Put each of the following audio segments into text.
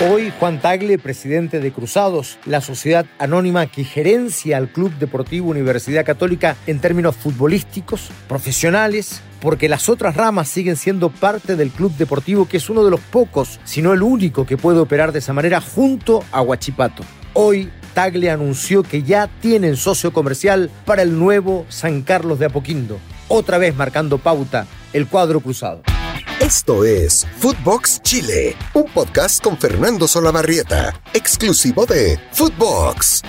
Hoy Juan Tagle, presidente de Cruzados, la sociedad anónima que gerencia al Club Deportivo Universidad Católica en términos futbolísticos, profesionales, porque las otras ramas siguen siendo parte del Club Deportivo, que es uno de los pocos, si no el único, que puede operar de esa manera junto a Huachipato. Hoy Tagle anunció que ya tienen socio comercial para el nuevo San Carlos de Apoquindo, otra vez marcando pauta el cuadro cruzado. Esto es Footbox Chile, un podcast con Fernando Solabarrieta, exclusivo de Footbox.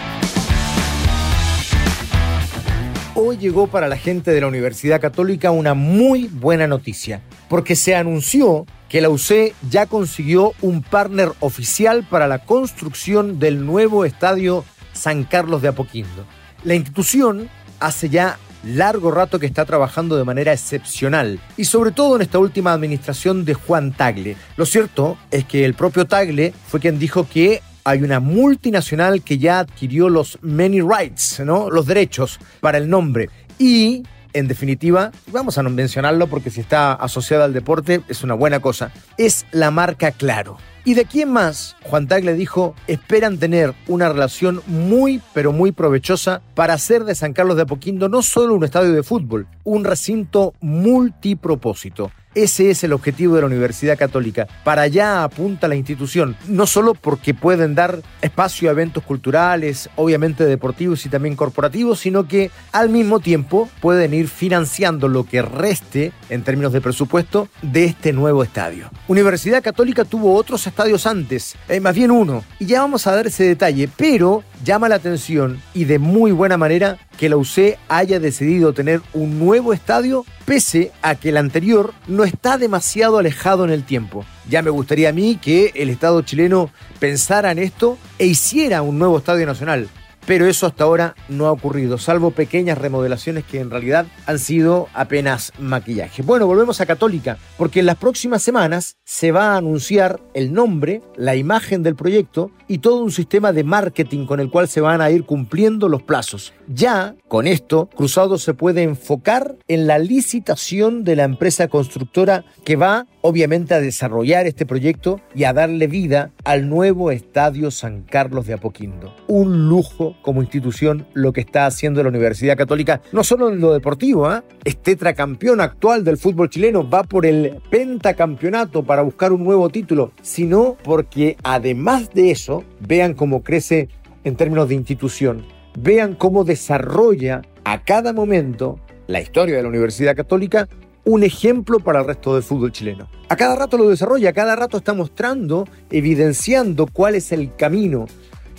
Hoy llegó para la gente de la Universidad Católica una muy buena noticia, porque se anunció que la UC ya consiguió un partner oficial para la construcción del nuevo estadio San Carlos de Apoquindo. La institución hace ya largo rato que está trabajando de manera excepcional y sobre todo en esta última administración de Juan Tagle. Lo cierto es que el propio Tagle fue quien dijo que hay una multinacional que ya adquirió los many rights, ¿no? Los derechos para el nombre y en definitiva, vamos a no mencionarlo porque si está asociada al deporte es una buena cosa, es la marca Claro. ¿Y de quién más? Juan Tagle dijo, esperan tener una relación muy, pero muy provechosa para hacer de San Carlos de Apoquindo no solo un estadio de fútbol, un recinto multipropósito. Ese es el objetivo de la Universidad Católica. Para allá apunta la institución, no solo porque pueden dar espacio a eventos culturales, obviamente deportivos y también corporativos, sino que al mismo tiempo pueden ir financiando lo que reste en términos de presupuesto de este nuevo estadio. Universidad Católica tuvo otros estadios antes, eh, más bien uno, y ya vamos a dar ese detalle, pero llama la atención y de muy buena manera que la UC haya decidido tener un nuevo estadio pese a que el anterior no está demasiado alejado en el tiempo. Ya me gustaría a mí que el Estado chileno pensara en esto e hiciera un nuevo estadio nacional pero eso hasta ahora no ha ocurrido, salvo pequeñas remodelaciones que en realidad han sido apenas maquillaje. Bueno, volvemos a Católica, porque en las próximas semanas se va a anunciar el nombre, la imagen del proyecto y todo un sistema de marketing con el cual se van a ir cumpliendo los plazos. Ya con esto, Cruzado se puede enfocar en la licitación de la empresa constructora que va obviamente a desarrollar este proyecto y a darle vida al nuevo Estadio San Carlos de Apoquindo. Un lujo como institución lo que está haciendo la Universidad Católica, no solo en lo deportivo, ¿eh? es tetracampeón actual del fútbol chileno, va por el pentacampeonato para buscar un nuevo título, sino porque además de eso, vean cómo crece en términos de institución, vean cómo desarrolla a cada momento la historia de la Universidad Católica un ejemplo para el resto del fútbol chileno. A cada rato lo desarrolla, a cada rato está mostrando, evidenciando cuál es el camino,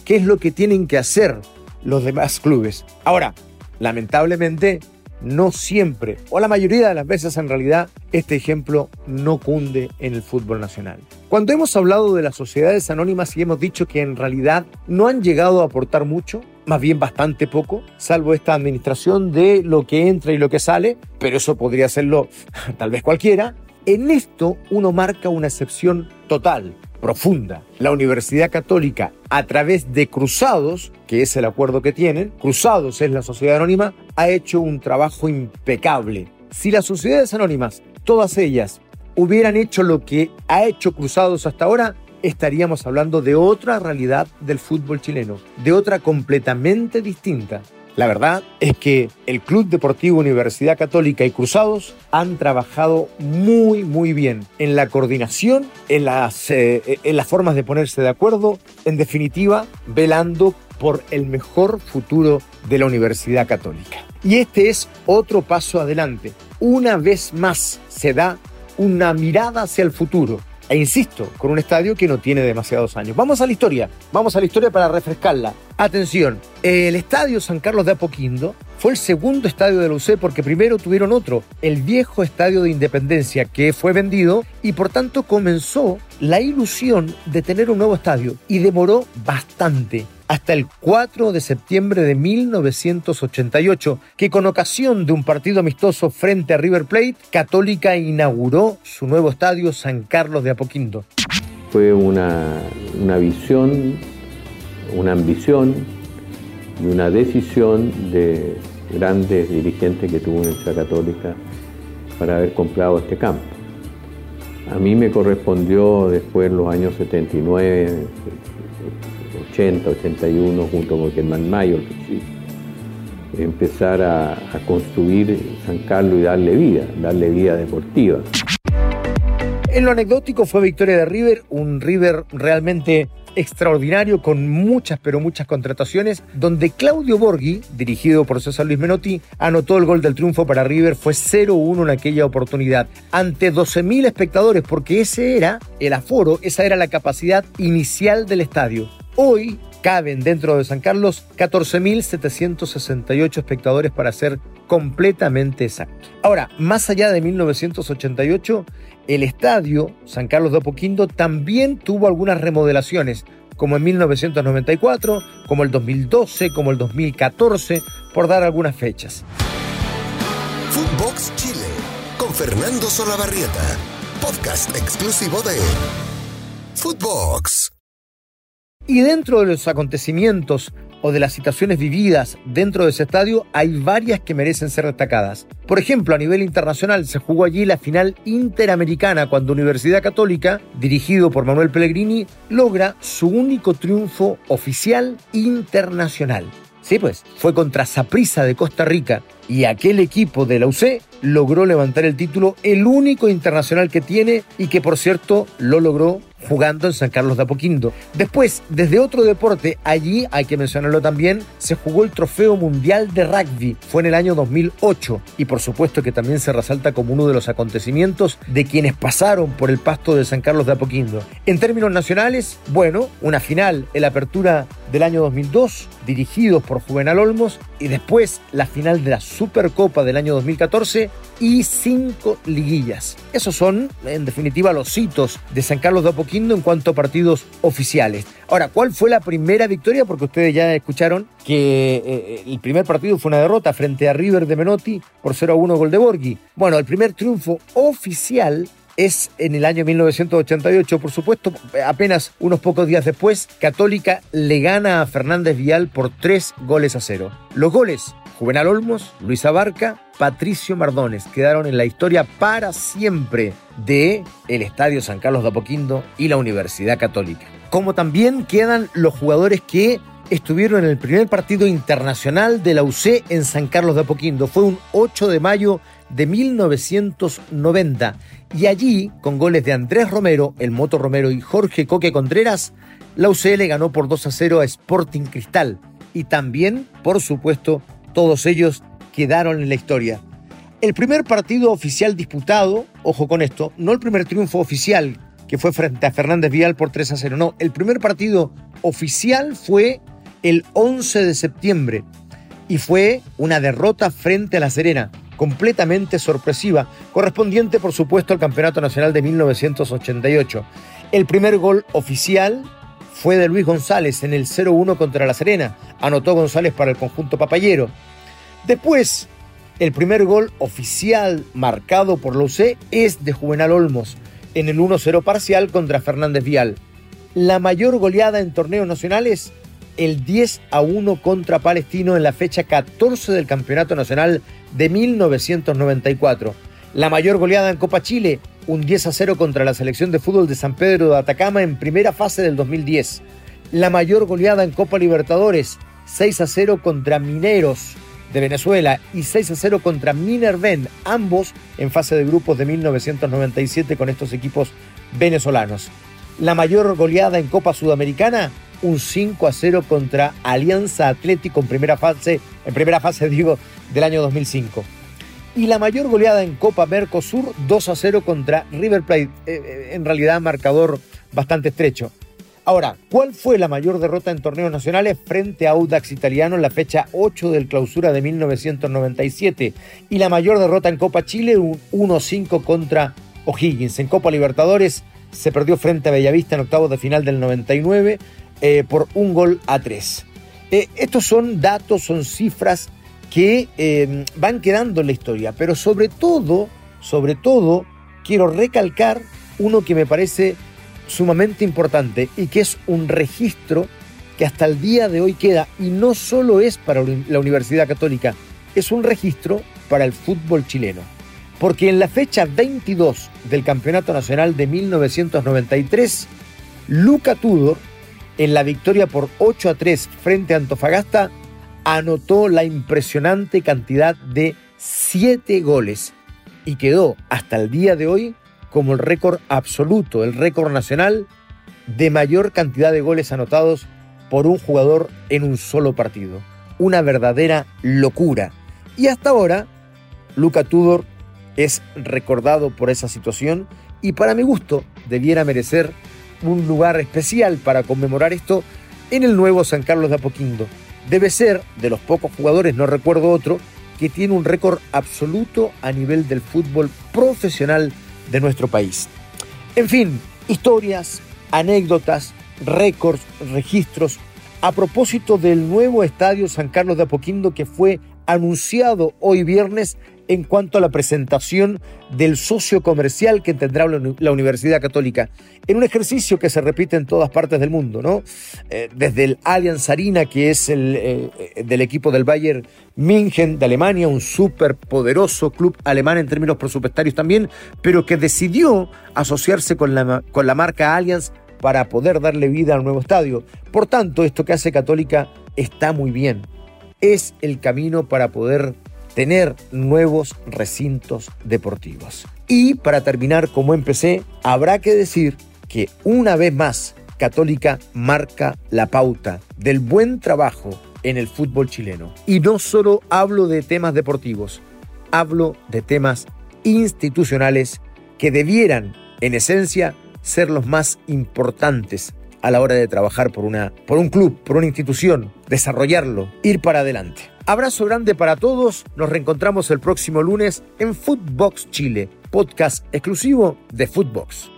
qué es lo que tienen que hacer los demás clubes. Ahora, lamentablemente, no siempre, o la mayoría de las veces en realidad, este ejemplo no cunde en el fútbol nacional. Cuando hemos hablado de las sociedades anónimas y hemos dicho que en realidad no han llegado a aportar mucho, más bien bastante poco, salvo esta administración de lo que entra y lo que sale, pero eso podría serlo tal vez cualquiera, en esto uno marca una excepción total profunda. La Universidad Católica, a través de Cruzados, que es el acuerdo que tienen, Cruzados es la sociedad anónima, ha hecho un trabajo impecable. Si las sociedades anónimas, todas ellas, hubieran hecho lo que ha hecho Cruzados hasta ahora, estaríamos hablando de otra realidad del fútbol chileno, de otra completamente distinta. La verdad es que el Club Deportivo Universidad Católica y Cruzados han trabajado muy, muy bien en la coordinación, en las, eh, las formas de ponerse de acuerdo, en definitiva, velando por el mejor futuro de la Universidad Católica. Y este es otro paso adelante. Una vez más se da una mirada hacia el futuro, e insisto, con un estadio que no tiene demasiados años. Vamos a la historia, vamos a la historia para refrescarla. Atención, el estadio San Carlos de Apoquindo fue el segundo estadio de la UC porque primero tuvieron otro, el viejo estadio de Independencia, que fue vendido y por tanto comenzó la ilusión de tener un nuevo estadio y demoró bastante hasta el 4 de septiembre de 1988, que con ocasión de un partido amistoso frente a River Plate, Católica inauguró su nuevo estadio San Carlos de Apoquindo. Fue una, una visión, una ambición y una decisión de grandes dirigentes que tuvo Universidad Católica para haber comprado este campo. A mí me correspondió después los años 79, 80, 81, junto con Germán Mayo, empezar a, a construir San Carlos y darle vida, darle vida deportiva. En lo anecdótico fue victoria de River, un River realmente extraordinario con muchas, pero muchas contrataciones, donde Claudio Borghi, dirigido por César Luis Menotti, anotó el gol del triunfo para River, fue 0-1 en aquella oportunidad, ante 12.000 espectadores, porque ese era el aforo, esa era la capacidad inicial del estadio. Hoy caben dentro de San Carlos 14.768 espectadores para ser completamente exacto. Ahora, más allá de 1988, el estadio San Carlos de Apoquindo también tuvo algunas remodelaciones, como en 1994, como el 2012, como el 2014, por dar algunas fechas. Footbox Chile, con Fernando Solabarrieta, podcast exclusivo de Footbox. Y dentro de los acontecimientos o de las situaciones vividas dentro de ese estadio hay varias que merecen ser destacadas. Por ejemplo, a nivel internacional se jugó allí la final interamericana cuando Universidad Católica, dirigido por Manuel Pellegrini, logra su único triunfo oficial internacional. Sí, pues, fue contra Saprissa de Costa Rica y aquel equipo de la UC logró levantar el título, el único internacional que tiene y que por cierto lo logró jugando en San Carlos de Apoquindo. Después, desde otro deporte, allí hay que mencionarlo también, se jugó el Trofeo Mundial de Rugby. Fue en el año 2008 y por supuesto que también se resalta como uno de los acontecimientos de quienes pasaron por el pasto de San Carlos de Apoquindo. En términos nacionales, bueno, una final, el apertura del año 2002, dirigidos por Juvenal Olmos, y después la final de la Supercopa del año 2014 y cinco liguillas. Esos son, en definitiva, los hitos de San Carlos de Apoquindo en cuanto a partidos oficiales. Ahora, ¿cuál fue la primera victoria? Porque ustedes ya escucharon que eh, el primer partido fue una derrota frente a River de Menotti por 0 a 1 gol de Borghi. Bueno, el primer triunfo oficial es en el año 1988, por supuesto, apenas unos pocos días después, Católica le gana a Fernández Vial por tres goles a cero. Los goles, Juvenal Olmos, Luis Abarca, Patricio Mardones, quedaron en la historia para siempre de el Estadio San Carlos de Apoquindo y la Universidad Católica. Como también quedan los jugadores que estuvieron en el primer partido internacional de la UC en San Carlos de Apoquindo. Fue un 8 de mayo de 1990 y allí, con goles de Andrés Romero, el Moto Romero y Jorge Coque Contreras, la UCL ganó por 2 a 0 a Sporting Cristal. Y también, por supuesto, todos ellos quedaron en la historia. El primer partido oficial disputado, ojo con esto, no el primer triunfo oficial que fue frente a Fernández Vial por 3 a 0, no, el primer partido oficial fue el 11 de septiembre y fue una derrota frente a La Serena completamente sorpresiva, correspondiente por supuesto al Campeonato Nacional de 1988. El primer gol oficial fue de Luis González en el 0-1 contra La Serena. Anotó González para el conjunto papayero. Después, el primer gol oficial marcado por la UC es de Juvenal Olmos en el 1-0 parcial contra Fernández Vial. La mayor goleada en torneos nacionales el 10 a 1 contra Palestino en la fecha 14 del Campeonato Nacional de 1994. La mayor goleada en Copa Chile, un 10 a 0 contra la selección de fútbol de San Pedro de Atacama en primera fase del 2010. La mayor goleada en Copa Libertadores, 6 a 0 contra Mineros de Venezuela y 6 a 0 contra Minerven, ambos en fase de grupos de 1997 con estos equipos venezolanos. La mayor goleada en Copa Sudamericana, un 5 a 0 contra Alianza Atlético en primera fase, en primera fase digo, del año 2005. Y la mayor goleada en Copa Mercosur, 2 a 0 contra River Plate. Eh, eh, en realidad, marcador bastante estrecho. Ahora, ¿cuál fue la mayor derrota en torneos nacionales frente a Audax Italiano en la fecha 8 del clausura de 1997? Y la mayor derrota en Copa Chile, un 1-5 contra O'Higgins. En Copa Libertadores se perdió frente a Bellavista en octavos de final del 99 eh, por un gol a tres. Estos son datos, son cifras que eh, van quedando en la historia, pero sobre todo, sobre todo, quiero recalcar uno que me parece sumamente importante y que es un registro que hasta el día de hoy queda y no solo es para la Universidad Católica, es un registro para el fútbol chileno. porque en la fecha 22 del Campeonato Nacional de 1993, Luca Tudor, en la victoria por 8 a 3 frente a Antofagasta, anotó la impresionante cantidad de 7 goles y quedó hasta el día de hoy como el récord absoluto, el récord nacional de mayor cantidad de goles anotados por un jugador en un solo partido. Una verdadera locura. Y hasta ahora, Luca Tudor es recordado por esa situación y para mi gusto debiera merecer un lugar especial para conmemorar esto en el nuevo San Carlos de Apoquindo. Debe ser de los pocos jugadores, no recuerdo otro, que tiene un récord absoluto a nivel del fútbol profesional de nuestro país. En fin, historias, anécdotas, récords, registros, a propósito del nuevo estadio San Carlos de Apoquindo que fue anunciado hoy viernes en cuanto a la presentación del socio comercial que tendrá la Universidad Católica, en un ejercicio que se repite en todas partes del mundo, ¿no? Eh, desde el Allianz Arena, que es el eh, del equipo del Bayern München de Alemania, un súper poderoso club alemán en términos presupuestarios también, pero que decidió asociarse con la, con la marca Allianz para poder darle vida al nuevo estadio. Por tanto, esto que hace Católica está muy bien. Es el camino para poder tener nuevos recintos deportivos. Y para terminar como empecé, habrá que decir que una vez más Católica marca la pauta del buen trabajo en el fútbol chileno. Y no solo hablo de temas deportivos, hablo de temas institucionales que debieran, en esencia, ser los más importantes a la hora de trabajar por, una, por un club, por una institución, desarrollarlo, ir para adelante. Abrazo grande para todos, nos reencontramos el próximo lunes en Footbox Chile, podcast exclusivo de Footbox.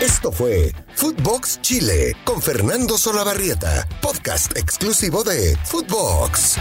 Esto fue Footbox Chile con Fernando Solabarrieta, podcast exclusivo de Footbox.